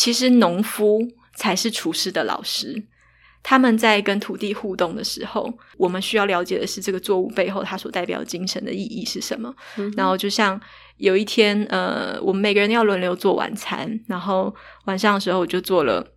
其实农夫才是厨师的老师。他们在跟土地互动的时候，我们需要了解的是这个作物背后它所代表精神的意义是什么。然后，就像有一天，呃，我们每个人要轮流做晚餐，然后晚上的时候我就做了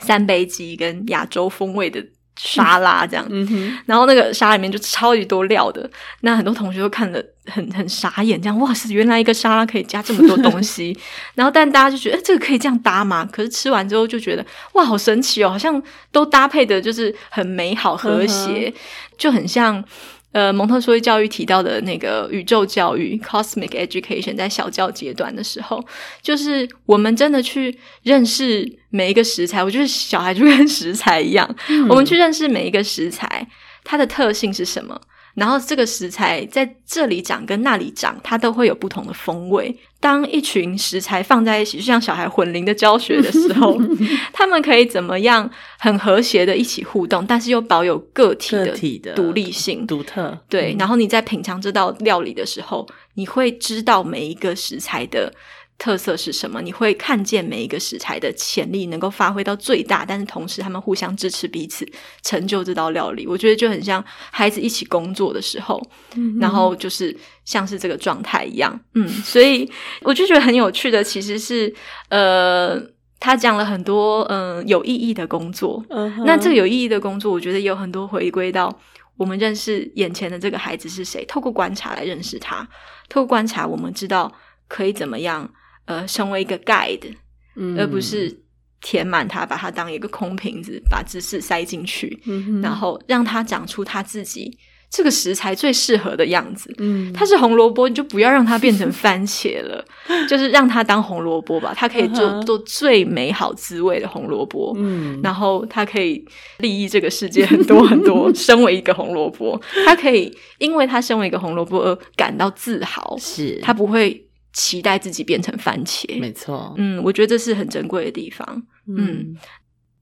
三杯鸡跟亚洲风味的。沙拉这样，然后那个沙拉里面就超级多料的，那很多同学都看得很很傻眼，这样哇是原来一个沙拉可以加这么多东西，然后但大家就觉得这个可以这样搭吗？可是吃完之后就觉得哇好神奇哦，好像都搭配的就是很美好和谐，就很像。呃，蒙特梭利教育提到的那个宇宙教育 （cosmic education） 在小教阶段的时候，就是我们真的去认识每一个食材。我觉得小孩就跟食材一样，我们去认识每一个食材，它的特性是什么。然后这个食材在这里长跟那里长，它都会有不同的风味。当一群食材放在一起，就像小孩混龄的教学的时候，他们可以怎么样很和谐的一起互动，但是又保有个体的独立性、独特。对，然后你在品尝这道料理的时候，你会知道每一个食材的。特色是什么？你会看见每一个食材的潜力能够发挥到最大，但是同时他们互相支持彼此，成就这道料理。我觉得就很像孩子一起工作的时候，然后就是像是这个状态一样。嗯，所以我就觉得很有趣的，其实是呃，他讲了很多嗯有意义的工作。那这个有意义的工作，我觉得也有很多回归到我们认识眼前的这个孩子是谁，透过观察来认识他，透过观察，我们知道可以怎么样。呃，成为一个 guide，而不是填满它，把它当一个空瓶子，把知识塞进去，然后让它长出它自己这个食材最适合的样子。嗯，它是红萝卜，你就不要让它变成番茄了，就是让它当红萝卜吧。它可以做做最美好滋味的红萝卜。嗯，然后它可以利益这个世界很多 很多。身为一个红萝卜，它可以因为它身为一个红萝卜而感到自豪。是，它不会。期待自己变成番茄，没错。嗯，我觉得这是很珍贵的地方。嗯，